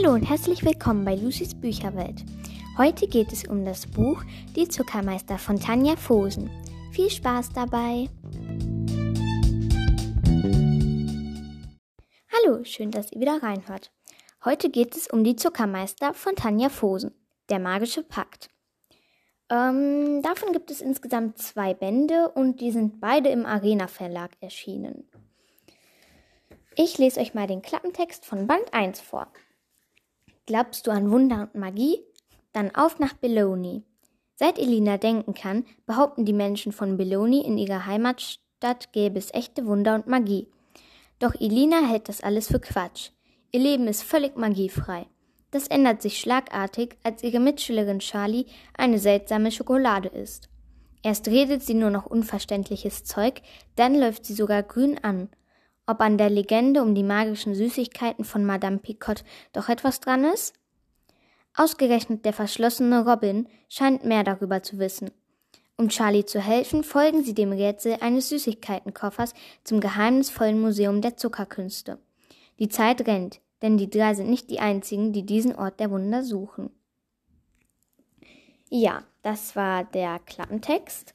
Hallo und herzlich willkommen bei Lucy's Bücherwelt. Heute geht es um das Buch Die Zuckermeister von Tanja Fosen. Viel Spaß dabei! Hallo, schön, dass ihr wieder reinhört. Heute geht es um Die Zuckermeister von Tanja Fosen, der magische Pakt. Ähm, davon gibt es insgesamt zwei Bände und die sind beide im Arena Verlag erschienen. Ich lese euch mal den Klappentext von Band 1 vor. Glaubst du an Wunder und Magie? Dann auf nach Belloni. Seit Elina denken kann, behaupten die Menschen von Belloni in ihrer Heimatstadt gäbe es echte Wunder und Magie. Doch Elina hält das alles für Quatsch. Ihr Leben ist völlig magiefrei. Das ändert sich schlagartig, als ihre Mitschülerin Charlie eine seltsame Schokolade isst. Erst redet sie nur noch unverständliches Zeug, dann läuft sie sogar grün an ob an der Legende um die magischen Süßigkeiten von Madame Picotte doch etwas dran ist? Ausgerechnet der verschlossene Robin scheint mehr darüber zu wissen. Um Charlie zu helfen, folgen sie dem Rätsel eines Süßigkeitenkoffers zum geheimnisvollen Museum der Zuckerkünste. Die Zeit rennt, denn die drei sind nicht die einzigen, die diesen Ort der Wunder suchen. Ja, das war der Klappentext.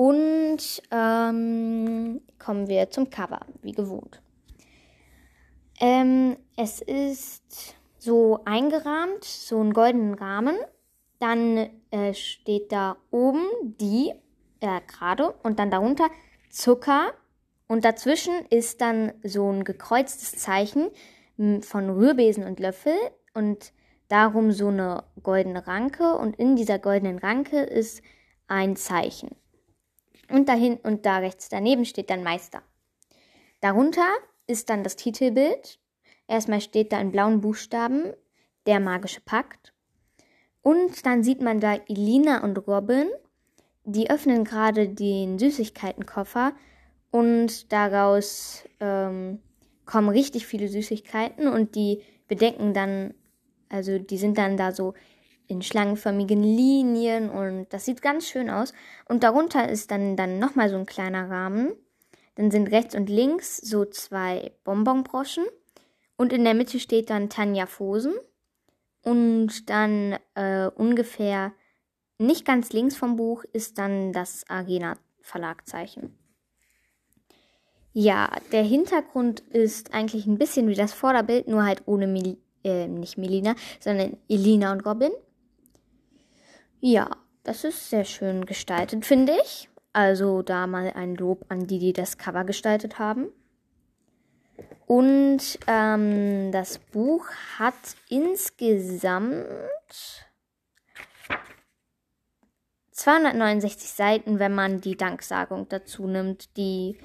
Und ähm, kommen wir zum Cover, wie gewohnt. Ähm, es ist so eingerahmt, so einen goldenen Rahmen. Dann äh, steht da oben die, äh, gerade, und dann darunter Zucker. Und dazwischen ist dann so ein gekreuztes Zeichen von Rührbesen und Löffel und darum so eine goldene Ranke. Und in dieser goldenen Ranke ist ein Zeichen. Und dahin und da rechts daneben steht dann Meister. Darunter ist dann das Titelbild. Erstmal steht da in blauen Buchstaben der magische Pakt. Und dann sieht man da Elina und Robin. Die öffnen gerade den Süßigkeitenkoffer und daraus ähm, kommen richtig viele Süßigkeiten und die bedecken dann, also die sind dann da so in schlangenförmigen Linien und das sieht ganz schön aus. Und darunter ist dann, dann nochmal so ein kleiner Rahmen. Dann sind rechts und links so zwei Bonbonbroschen. Und in der Mitte steht dann Tanja Fosen. Und dann äh, ungefähr nicht ganz links vom Buch ist dann das Arena Verlagzeichen. Ja, der Hintergrund ist eigentlich ein bisschen wie das Vorderbild, nur halt ohne Mil äh, nicht Melina, sondern Elina und Robin. Ja, das ist sehr schön gestaltet, finde ich. Also da mal ein Lob an die, die das Cover gestaltet haben. Und ähm, das Buch hat insgesamt 269 Seiten, wenn man die Danksagung dazu nimmt, die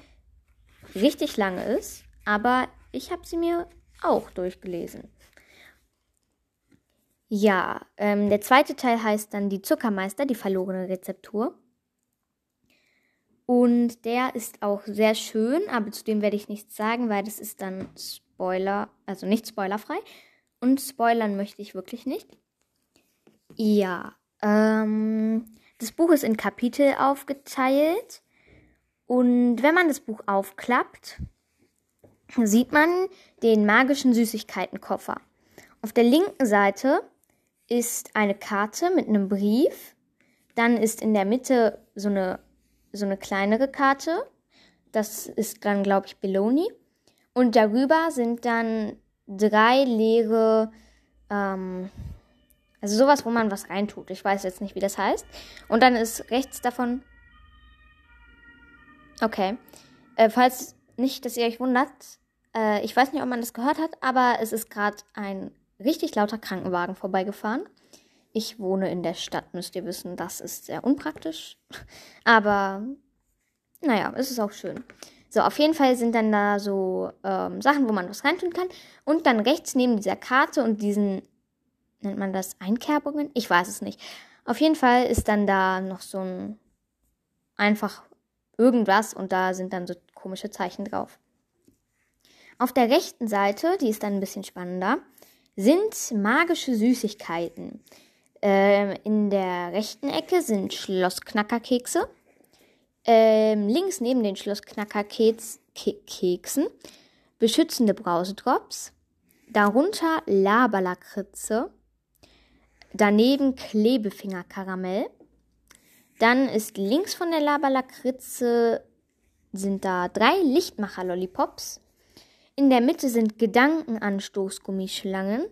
richtig lang ist. Aber ich habe sie mir auch durchgelesen. Ja, ähm, der zweite Teil heißt dann Die Zuckermeister, die verlorene Rezeptur. Und der ist auch sehr schön, aber zu dem werde ich nichts sagen, weil das ist dann Spoiler, also nicht spoilerfrei. Und spoilern möchte ich wirklich nicht. Ja, ähm, das Buch ist in Kapitel aufgeteilt. Und wenn man das Buch aufklappt, sieht man den magischen Süßigkeitenkoffer. Auf der linken Seite ist eine Karte mit einem Brief. Dann ist in der Mitte so eine, so eine kleinere Karte. Das ist dann, glaube ich, Beloni. Und darüber sind dann drei leere, ähm, also sowas, wo man was reintut. Ich weiß jetzt nicht, wie das heißt. Und dann ist rechts davon. Okay. Äh, falls nicht, dass ihr euch wundert, äh, ich weiß nicht, ob man das gehört hat, aber es ist gerade ein richtig lauter Krankenwagen vorbeigefahren. Ich wohne in der Stadt, müsst ihr wissen, das ist sehr unpraktisch. Aber naja, es ist auch schön. So, auf jeden Fall sind dann da so ähm, Sachen, wo man was reintun kann. Und dann rechts neben dieser Karte und diesen, nennt man das Einkerbungen? Ich weiß es nicht. Auf jeden Fall ist dann da noch so ein einfach irgendwas und da sind dann so komische Zeichen drauf. Auf der rechten Seite, die ist dann ein bisschen spannender, sind magische Süßigkeiten. Ähm, in der rechten Ecke sind Schlossknackerkekse. Ähm, links neben den Schlossknackerkeksen beschützende Brausedrops. darunter Laberlakritze, daneben Klebefingerkaramell. Dann ist links von der Laberlakritze sind da drei Lichtmacher-Lollipops. In der Mitte sind Gedankenanstoßgummischlangen.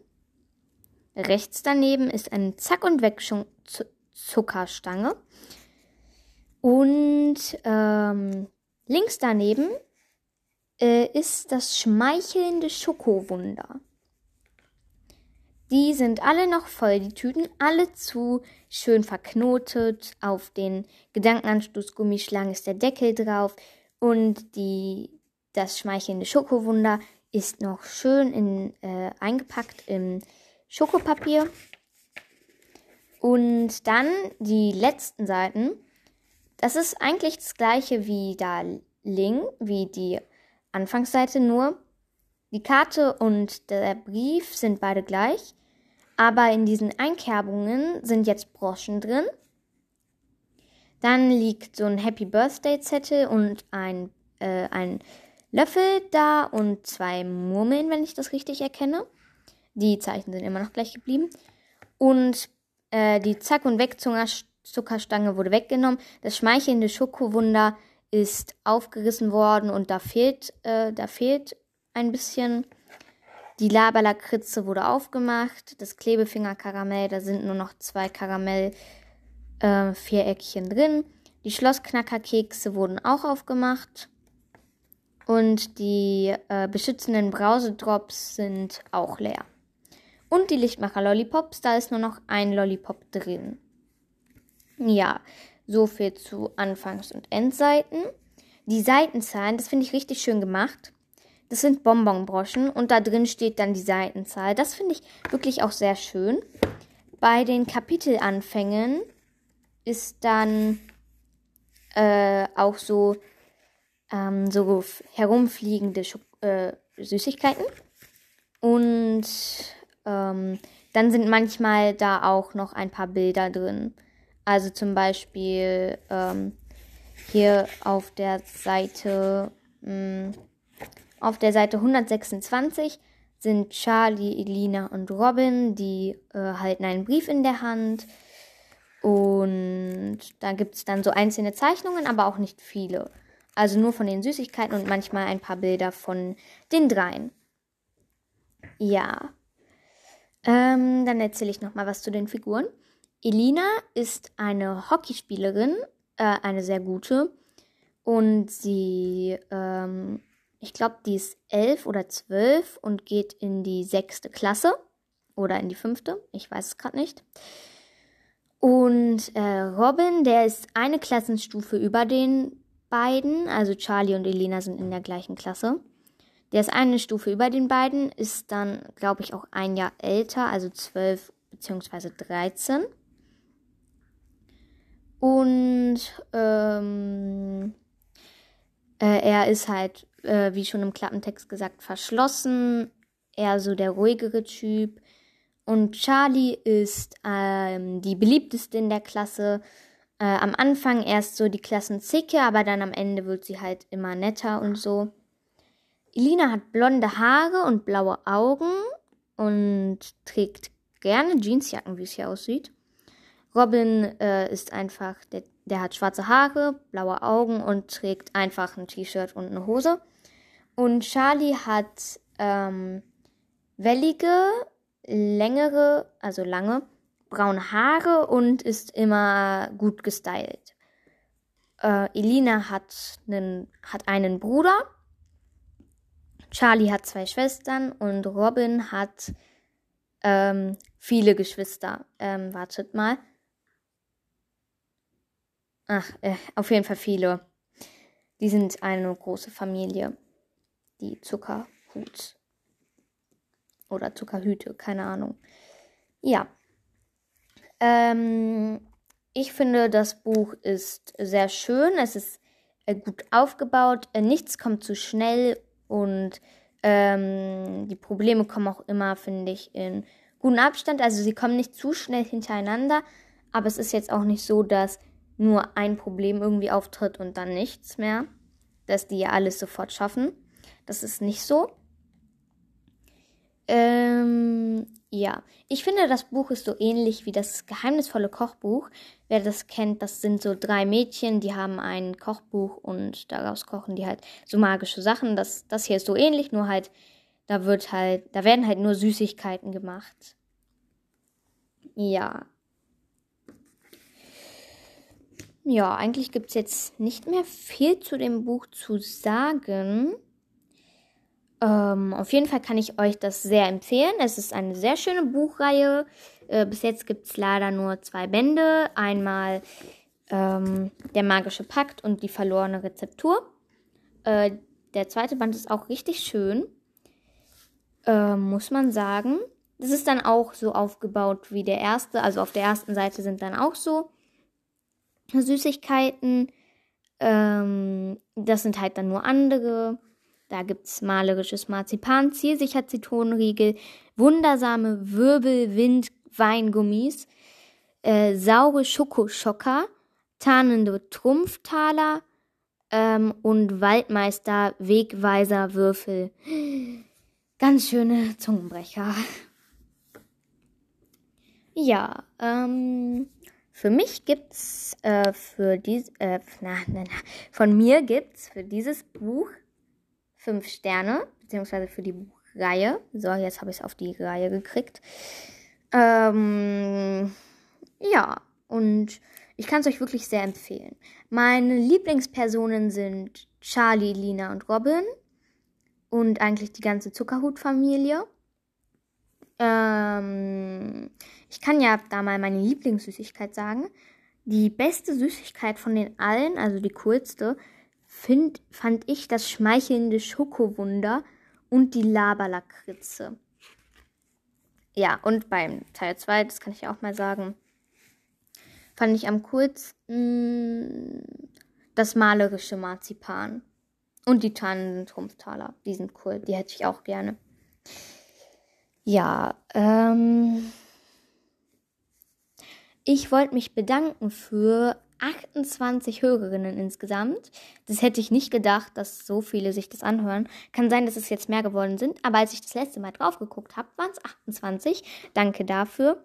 Rechts daneben ist eine Zack- und Weg-Zuckerstange. Und ähm, links daneben äh, ist das schmeichelnde Schokowunder. Die sind alle noch voll, die Tüten, alle zu schön verknotet. Auf den Gedankenanstoßgummischlangen ist der Deckel drauf und die, das schmeichelnde Schokowunder ist noch schön in, äh, eingepackt im Schokopapier. Und dann die letzten Seiten. Das ist eigentlich das gleiche wie da Ling, wie die Anfangsseite, nur die Karte und der Brief sind beide gleich. Aber in diesen Einkerbungen sind jetzt Broschen drin. Dann liegt so ein Happy Birthday Zettel und ein, äh, ein Löffel da und zwei Murmeln, wenn ich das richtig erkenne. Die Zeichen sind immer noch gleich geblieben. Und äh, die Zack- und Wegzuckerstange wurde weggenommen. Das schmeichelnde Schokowunder ist aufgerissen worden und da fehlt, äh, da fehlt ein bisschen. Die Laberlakritze wurde aufgemacht. Das Klebefingerkaramell, da sind nur noch zwei Karamell-Viereckchen äh, drin. Die Schlossknackerkekse wurden auch aufgemacht. Und die äh, beschützenden Brausedrops sind auch leer. Und die Lichtmacher-Lollipops, da ist nur noch ein Lollipop drin. Ja, so viel zu Anfangs- und Endseiten. Die Seitenzahlen, das finde ich richtig schön gemacht. Das sind Bonbonbroschen und da drin steht dann die Seitenzahl. Das finde ich wirklich auch sehr schön. Bei den Kapitelanfängen ist dann äh, auch so, ähm, so herumfliegende Schok äh, Süßigkeiten. Und ähm, dann sind manchmal da auch noch ein paar Bilder drin. Also zum Beispiel ähm, hier auf der Seite mh, mm, auf der Seite 126 sind Charlie, Elina und Robin, die äh, halten einen Brief in der Hand. Und da gibt es dann so einzelne Zeichnungen, aber auch nicht viele. Also nur von den Süßigkeiten und manchmal ein paar Bilder von den dreien. Ja. Ähm, dann erzähle ich nochmal was zu den Figuren. Elina ist eine Hockeyspielerin, äh, eine sehr gute. Und sie, ähm, ich glaube, die ist elf oder zwölf und geht in die sechste Klasse oder in die fünfte. Ich weiß es gerade nicht. Und äh, Robin, der ist eine Klassenstufe über den beiden. Also Charlie und Elena sind in der gleichen Klasse. Der ist eine Stufe über den beiden, ist dann, glaube ich, auch ein Jahr älter, also zwölf bzw. 13. Und ähm, äh, er ist halt, äh, wie schon im Klappentext gesagt, verschlossen, eher so der ruhigere Typ. Und Charlie ist ähm, die beliebteste in der Klasse. Äh, am Anfang erst so die Klassenzicke, aber dann am Ende wird sie halt immer netter und so. Elina hat blonde Haare und blaue Augen und trägt gerne Jeansjacken, wie es hier aussieht. Robin äh, ist einfach, der, der hat schwarze Haare, blaue Augen und trägt einfach ein T-Shirt und eine Hose. Und Charlie hat ähm, wellige, längere, also lange, braune Haare und ist immer gut gestylt. Äh, Elina hat einen, hat einen Bruder Charlie hat zwei Schwestern und Robin hat ähm, viele Geschwister. Ähm, wartet mal. Ach, äh, auf jeden Fall viele. Die sind eine große Familie. Die Zuckerhut. Oder Zuckerhüte, keine Ahnung. Ja. Ähm, ich finde, das Buch ist sehr schön. Es ist äh, gut aufgebaut. Äh, nichts kommt zu schnell und ähm, die Probleme kommen auch immer, finde ich, in guten Abstand. Also sie kommen nicht zu schnell hintereinander, aber es ist jetzt auch nicht so, dass nur ein Problem irgendwie auftritt und dann nichts mehr. Dass die ja alles sofort schaffen. Das ist nicht so. Ähm, ja, ich finde, das Buch ist so ähnlich wie das geheimnisvolle Kochbuch. Wer das kennt, das sind so drei Mädchen, die haben ein Kochbuch und daraus kochen die halt so magische Sachen. Das, das hier ist so ähnlich, nur halt, da wird halt, da werden halt nur Süßigkeiten gemacht. Ja. Ja, eigentlich gibt es jetzt nicht mehr viel zu dem Buch zu sagen. Ähm, auf jeden Fall kann ich euch das sehr empfehlen. Es ist eine sehr schöne Buchreihe. Äh, bis jetzt gibt es leider nur zwei Bände. Einmal ähm, Der magische Pakt und die verlorene Rezeptur. Äh, der zweite Band ist auch richtig schön, äh, muss man sagen. Das ist dann auch so aufgebaut wie der erste. Also auf der ersten Seite sind dann auch so Süßigkeiten. Ähm, das sind halt dann nur andere. Da gibt es malerisches Marzipan, zielsicher Zitronenriegel, wundersame Wirbelwind-Weingummis, äh, saure Schokoschocker, tarnende Trumpftaler ähm, und Waldmeister Wegweiser Würfel. Ganz schöne Zungenbrecher. Ja, ähm, für mich gibt's äh, für dies, äh, na, na, na, von mir gibt's für dieses Buch fünf Sterne, beziehungsweise für die Buchreihe. So, jetzt habe ich es auf die Reihe gekriegt. Ähm, ja, und ich kann es euch wirklich sehr empfehlen. Meine Lieblingspersonen sind Charlie, Lina und Robin und eigentlich die ganze Zuckerhut-Familie. Ähm, ich kann ja da mal meine Lieblingssüßigkeit sagen. Die beste Süßigkeit von den allen, also die coolste, find, fand ich das schmeichelnde Schokowunder und die Laberlakritze. Ja, und beim Teil 2, das kann ich auch mal sagen, fand ich am coolsten das malerische Marzipan. Und die tannenden Trumpftaler. Die sind cool. Die hätte ich auch gerne. Ja, ähm. Ich wollte mich bedanken für 28 Hörerinnen insgesamt. Das hätte ich nicht gedacht, dass so viele sich das anhören. Kann sein, dass es jetzt mehr geworden sind, aber als ich das letzte Mal drauf geguckt habe, waren es 28. Danke dafür.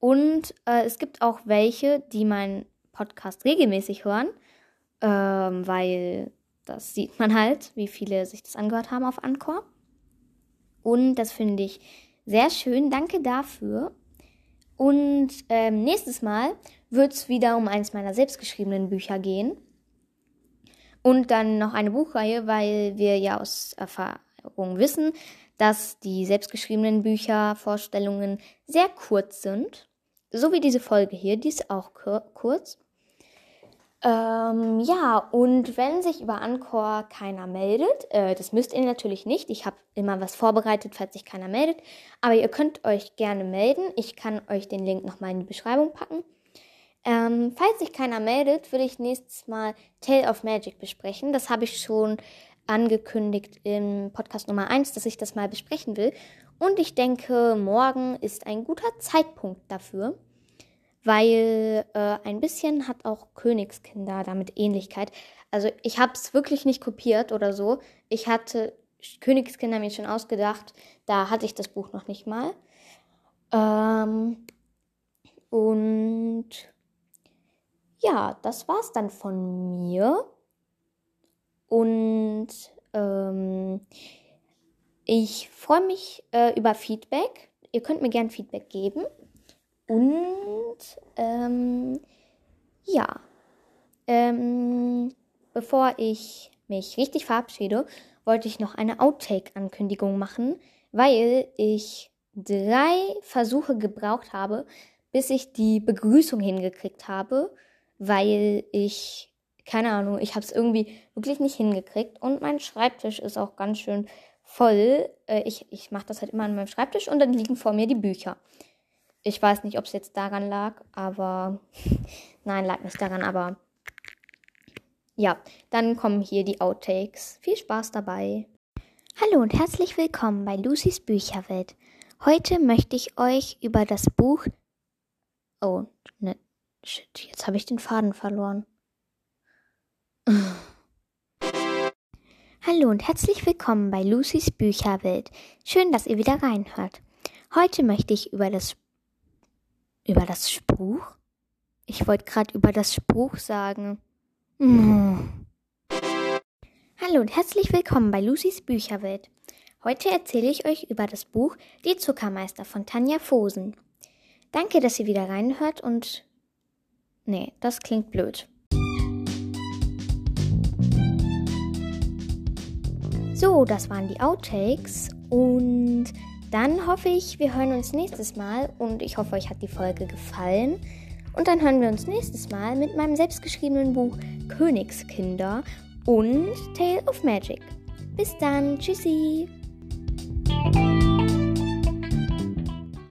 Und äh, es gibt auch welche, die meinen Podcast regelmäßig hören, ähm, weil das sieht man halt, wie viele sich das angehört haben auf Anchor. Und das finde ich sehr schön. Danke dafür. Und ähm, nächstes Mal wird es wieder um eins meiner selbstgeschriebenen Bücher gehen. Und dann noch eine Buchreihe, weil wir ja aus Erfahrung wissen, dass die selbstgeschriebenen Bücher, Vorstellungen sehr kurz sind. So wie diese Folge hier, die ist auch kurz. Ähm, ja, und wenn sich über Anchor keiner meldet, äh, das müsst ihr natürlich nicht. Ich habe immer was vorbereitet, falls sich keiner meldet. Aber ihr könnt euch gerne melden. Ich kann euch den Link nochmal in die Beschreibung packen. Ähm, falls sich keiner meldet, würde ich nächstes Mal Tale of Magic besprechen. Das habe ich schon angekündigt im Podcast Nummer 1, dass ich das mal besprechen will. Und ich denke, morgen ist ein guter Zeitpunkt dafür weil äh, ein bisschen hat auch Königskinder damit Ähnlichkeit. Also ich habe es wirklich nicht kopiert oder so. Ich hatte Königskinder mir schon ausgedacht. Da hatte ich das Buch noch nicht mal. Ähm, und ja, das war's dann von mir. Und ähm, ich freue mich äh, über Feedback. Ihr könnt mir gerne Feedback geben. Und ähm, ja, ähm, bevor ich mich richtig verabschiede, wollte ich noch eine Outtake-Ankündigung machen, weil ich drei Versuche gebraucht habe, bis ich die Begrüßung hingekriegt habe, weil ich, keine Ahnung, ich habe es irgendwie wirklich nicht hingekriegt und mein Schreibtisch ist auch ganz schön voll. Äh, ich ich mache das halt immer an meinem Schreibtisch und dann liegen vor mir die Bücher. Ich weiß nicht, ob es jetzt daran lag, aber nein, lag nicht daran, aber ja, dann kommen hier die Outtakes. Viel Spaß dabei. Hallo und herzlich willkommen bei Lucys Bücherwelt. Heute möchte ich euch über das Buch. Oh, ne, shit, jetzt habe ich den Faden verloren. Hallo und herzlich willkommen bei Lucys Bücherwelt. Schön, dass ihr wieder reinhört. Heute möchte ich über das über das Spruch. Ich wollte gerade über das Spruch sagen. Hm. Hallo und herzlich willkommen bei Lucys Bücherwelt. Heute erzähle ich euch über das Buch Die Zuckermeister von Tanja Fosen. Danke, dass ihr wieder reinhört und nee, das klingt blöd. So, das waren die Outtakes und dann hoffe ich, wir hören uns nächstes Mal und ich hoffe, euch hat die Folge gefallen. Und dann hören wir uns nächstes Mal mit meinem selbstgeschriebenen Buch Königskinder und Tale of Magic. Bis dann, tschüssi!